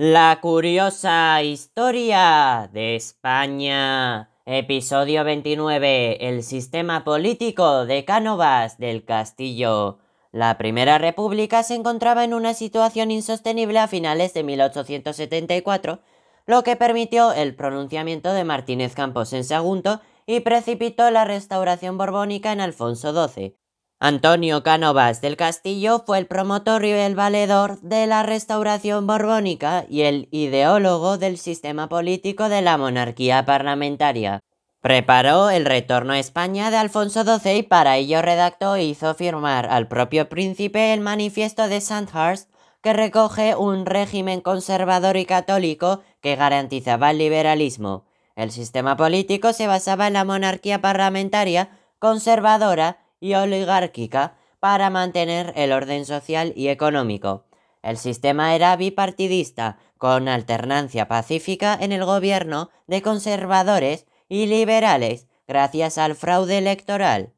La curiosa historia de España. Episodio 29. El sistema político de Cánovas del Castillo. La Primera República se encontraba en una situación insostenible a finales de 1874, lo que permitió el pronunciamiento de Martínez Campos en Sagunto y precipitó la restauración borbónica en Alfonso XII. Antonio Cánovas del Castillo fue el promotor y el valedor de la restauración borbónica y el ideólogo del sistema político de la monarquía parlamentaria. Preparó el retorno a España de Alfonso XII y para ello redactó e hizo firmar al propio príncipe el manifiesto de Sandhurst que recoge un régimen conservador y católico que garantizaba el liberalismo. El sistema político se basaba en la monarquía parlamentaria conservadora y oligárquica para mantener el orden social y económico. El sistema era bipartidista, con alternancia pacífica en el gobierno de conservadores y liberales, gracias al fraude electoral.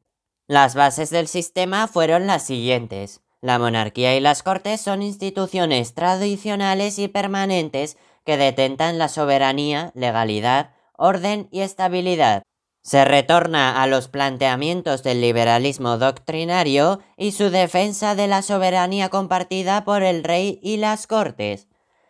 Las bases del sistema fueron las siguientes. La monarquía y las cortes son instituciones tradicionales y permanentes que detentan la soberanía, legalidad, orden y estabilidad. Se retorna a los planteamientos del liberalismo doctrinario y su defensa de la soberanía compartida por el rey y las cortes.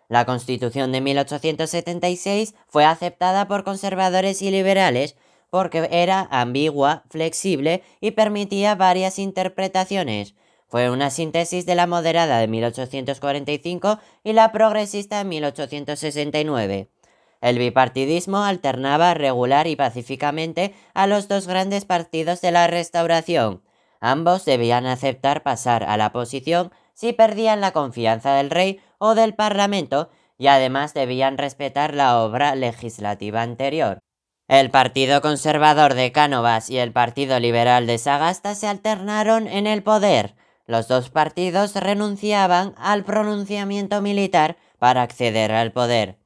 La Constitución de 1876 fue aceptada por conservadores y liberales porque era ambigua, flexible y permitía varias interpretaciones. Fue una síntesis de la moderada de 1845 y la progresista de 1869. El bipartidismo alternaba regular y pacíficamente a los dos grandes partidos de la restauración. Ambos debían aceptar pasar a la posición si perdían la confianza del rey o del parlamento y además debían respetar la obra legislativa anterior. El Partido Conservador de Cánovas y el Partido Liberal de Sagasta se alternaron en el poder. Los dos partidos renunciaban al pronunciamiento militar para acceder al poder.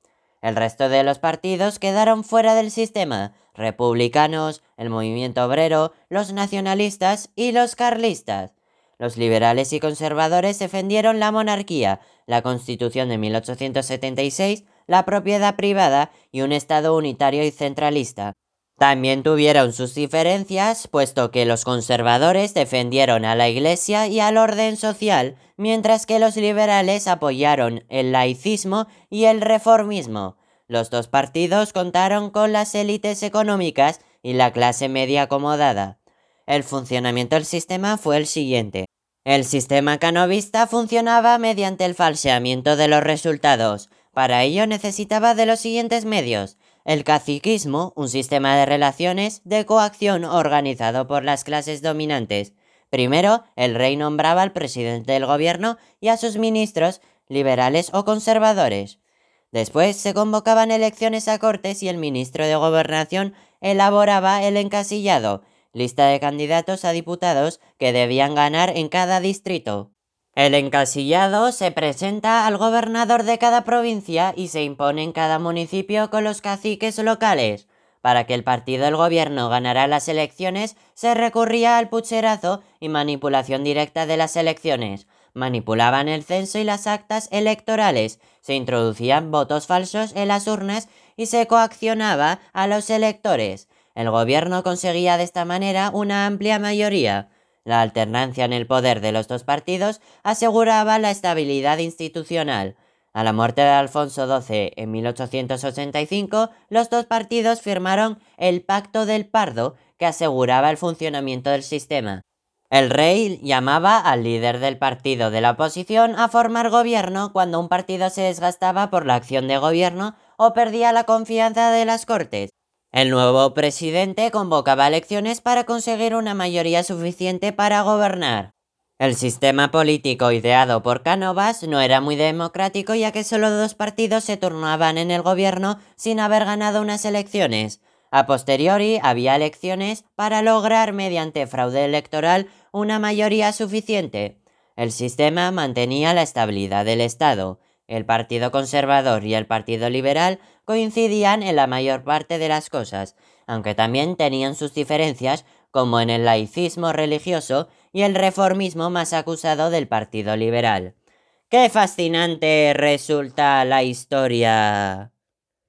El resto de los partidos quedaron fuera del sistema, republicanos, el movimiento obrero, los nacionalistas y los carlistas. Los liberales y conservadores defendieron la monarquía, la constitución de 1876, la propiedad privada y un Estado unitario y centralista. También tuvieron sus diferencias, puesto que los conservadores defendieron a la Iglesia y al orden social, mientras que los liberales apoyaron el laicismo y el reformismo. Los dos partidos contaron con las élites económicas y la clase media acomodada. El funcionamiento del sistema fue el siguiente. El sistema canovista funcionaba mediante el falseamiento de los resultados. Para ello necesitaba de los siguientes medios. El caciquismo, un sistema de relaciones de coacción organizado por las clases dominantes. Primero, el rey nombraba al presidente del gobierno y a sus ministros, liberales o conservadores. Después se convocaban elecciones a Cortes y el ministro de Gobernación elaboraba el encasillado, lista de candidatos a diputados que debían ganar en cada distrito. El encasillado se presenta al gobernador de cada provincia y se impone en cada municipio con los caciques locales. Para que el partido del gobierno ganara las elecciones, se recurría al pucherazo y manipulación directa de las elecciones. Manipulaban el censo y las actas electorales, se introducían votos falsos en las urnas y se coaccionaba a los electores. El gobierno conseguía de esta manera una amplia mayoría. La alternancia en el poder de los dos partidos aseguraba la estabilidad institucional. A la muerte de Alfonso XII en 1885, los dos partidos firmaron el Pacto del Pardo, que aseguraba el funcionamiento del sistema. El rey llamaba al líder del partido de la oposición a formar gobierno cuando un partido se desgastaba por la acción de gobierno o perdía la confianza de las Cortes. El nuevo presidente convocaba elecciones para conseguir una mayoría suficiente para gobernar. El sistema político ideado por Cánovas no era muy democrático ya que solo dos partidos se turnaban en el gobierno sin haber ganado unas elecciones. A posteriori había elecciones para lograr mediante fraude electoral una mayoría suficiente. El sistema mantenía la estabilidad del Estado. El Partido Conservador y el Partido Liberal coincidían en la mayor parte de las cosas, aunque también tenían sus diferencias como en el laicismo religioso y el reformismo más acusado del Partido Liberal. ¡Qué fascinante resulta la historia!